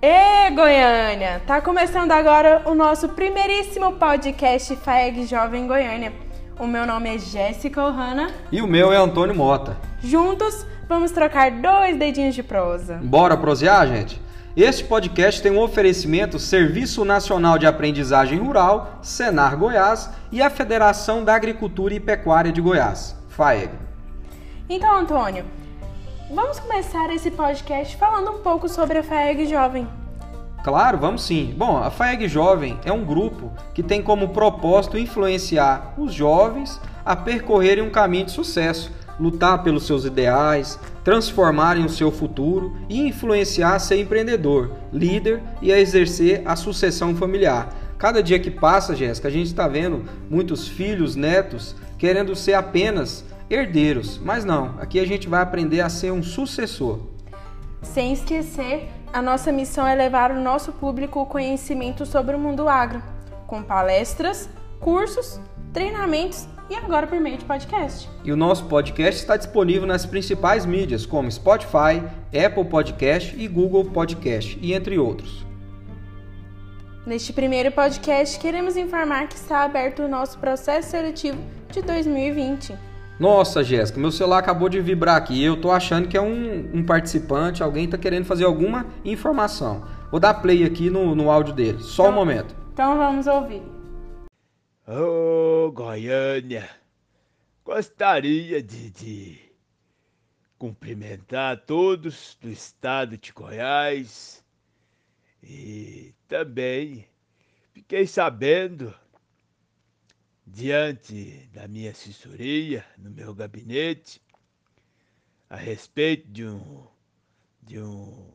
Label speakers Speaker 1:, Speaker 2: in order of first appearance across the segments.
Speaker 1: Goiânia! Tá começando agora o nosso primeiríssimo podcast FAEG Jovem Goiânia. O meu nome é Jéssica Ohana.
Speaker 2: E o meu é Antônio Mota.
Speaker 1: Juntos, vamos trocar dois dedinhos de prosa.
Speaker 2: Bora prosear, gente? Este podcast tem um oferecimento Serviço Nacional de Aprendizagem Rural, Senar Goiás e a Federação da Agricultura e Pecuária de Goiás, FAEG.
Speaker 1: Então, Antônio, vamos começar esse podcast falando um pouco sobre a FAEG Jovem.
Speaker 2: Claro, vamos sim. Bom, a FAEG Jovem é um grupo que tem como propósito influenciar os jovens a percorrerem um caminho de sucesso, lutar pelos seus ideais, transformarem o seu futuro e influenciar a ser empreendedor, líder e a exercer a sucessão familiar. Cada dia que passa, Jéssica, a gente está vendo muitos filhos, netos querendo ser apenas herdeiros, mas não. Aqui a gente vai aprender a ser um sucessor.
Speaker 1: Sem esquecer, a nossa missão é levar ao nosso público o conhecimento sobre o mundo agro, com palestras, cursos, treinamentos e agora por meio de podcast.
Speaker 2: E o nosso podcast está disponível nas principais mídias, como Spotify, Apple Podcast e Google Podcast, e entre outros.
Speaker 1: Neste primeiro podcast, queremos informar que está aberto o nosso processo seletivo de 2020.
Speaker 2: Nossa, Jéssica, meu celular acabou de vibrar aqui. Eu tô achando que é um, um participante, alguém está querendo fazer alguma informação. Vou dar play aqui no, no áudio dele. Só
Speaker 1: então,
Speaker 2: um momento.
Speaker 1: Então vamos ouvir.
Speaker 3: Ô, oh, Goiânia, gostaria de, de cumprimentar todos do estado de Goiás e também fiquei sabendo diante da minha assessoria, no meu gabinete, a respeito de um, de um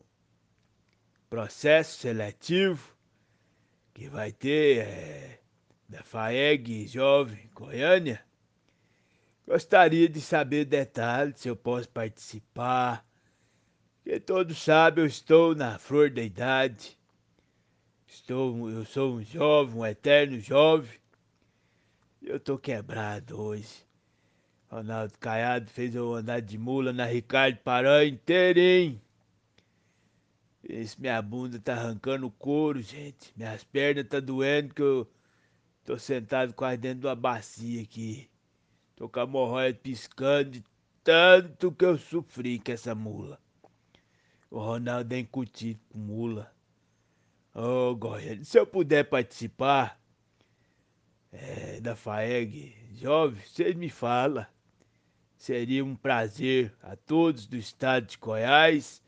Speaker 3: processo seletivo que vai ter é, da FAEG Jovem Goiânia. Gostaria de saber detalhes, se eu posso participar. Porque todos sabem, eu estou na flor da idade. Estou, eu sou um jovem, um eterno jovem. Eu tô quebrado hoje. Ronaldo Caiado fez eu andar de mula na Ricardo Paranha inteirinho. Esse minha bunda tá arrancando couro, gente. Minhas pernas tá doendo que eu tô sentado quase dentro de uma bacia aqui. Tô com a hemorroida piscando de tanto que eu sofri com essa mula. O Ronaldo é incutido com mula. Ô, oh, Goiânia, se eu puder participar, é, da FAEG Jovem, vocês me falam. Seria um prazer a todos do estado de Goiás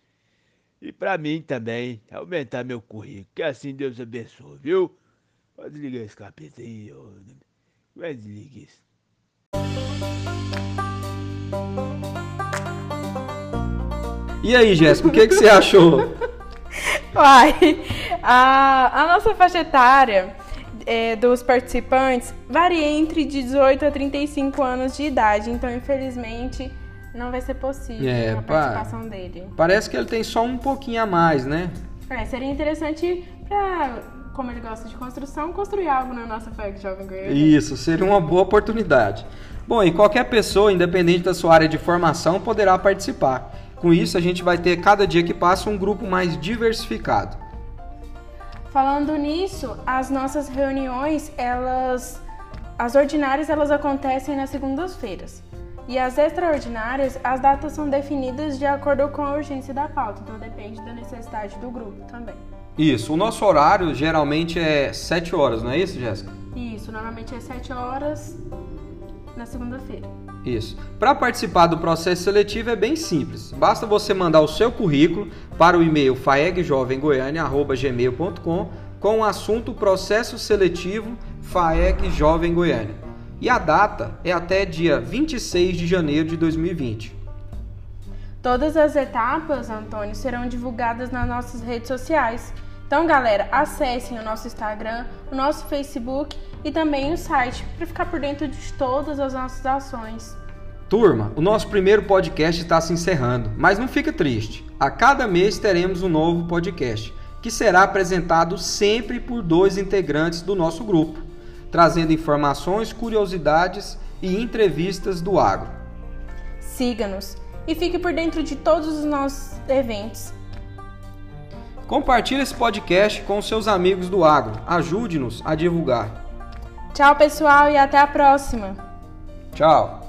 Speaker 3: e para mim também aumentar meu currículo. Que assim Deus abençoe, viu? Pode desligar esse capeta aí. Vai desligar isso.
Speaker 2: E aí, Jéssica, o que, que você achou?
Speaker 1: Uai, a, a nossa faixa etária é, dos participantes varia entre 18 a 35 anos de idade, então infelizmente não vai ser possível é, a participação pa dele.
Speaker 2: Parece que ele tem só um pouquinho a mais, né?
Speaker 1: É, seria interessante para, como ele gosta de construção, construir algo na nossa FEC Jovem Goiânia.
Speaker 2: Isso, seria uma boa oportunidade. Bom, e qualquer pessoa, independente da sua área de formação, poderá participar. Com isso, a gente vai ter cada dia que passa um grupo mais diversificado.
Speaker 1: Falando nisso, as nossas reuniões, elas as ordinárias elas acontecem nas segundas-feiras. E as extraordinárias, as datas são definidas de acordo com a urgência da pauta, então depende da necessidade do grupo também.
Speaker 2: Isso, o nosso horário geralmente é 7 horas, não é isso, Jéssica?
Speaker 1: Isso, normalmente é 7 horas na segunda-feira.
Speaker 2: Isso. Para participar do processo seletivo é bem simples. Basta você mandar o seu currículo para o e-mail faegjovengoiania@gmail.com com o assunto processo seletivo FAEG Jovem Goiânia. E a data é até dia 26 de janeiro de 2020.
Speaker 1: Todas as etapas, Antônio, serão divulgadas nas nossas redes sociais. Então, galera, acessem o nosso Instagram, o nosso Facebook e também o site para ficar por dentro de todas as nossas ações.
Speaker 2: Turma, o nosso primeiro podcast está se encerrando, mas não fica triste. A cada mês teremos um novo podcast, que será apresentado sempre por dois integrantes do nosso grupo, trazendo informações, curiosidades e entrevistas do agro.
Speaker 1: Siga-nos e fique por dentro de todos os nossos eventos
Speaker 2: Compartilhe esse podcast com seus amigos do agro. Ajude-nos a divulgar.
Speaker 1: Tchau, pessoal, e até a próxima.
Speaker 2: Tchau.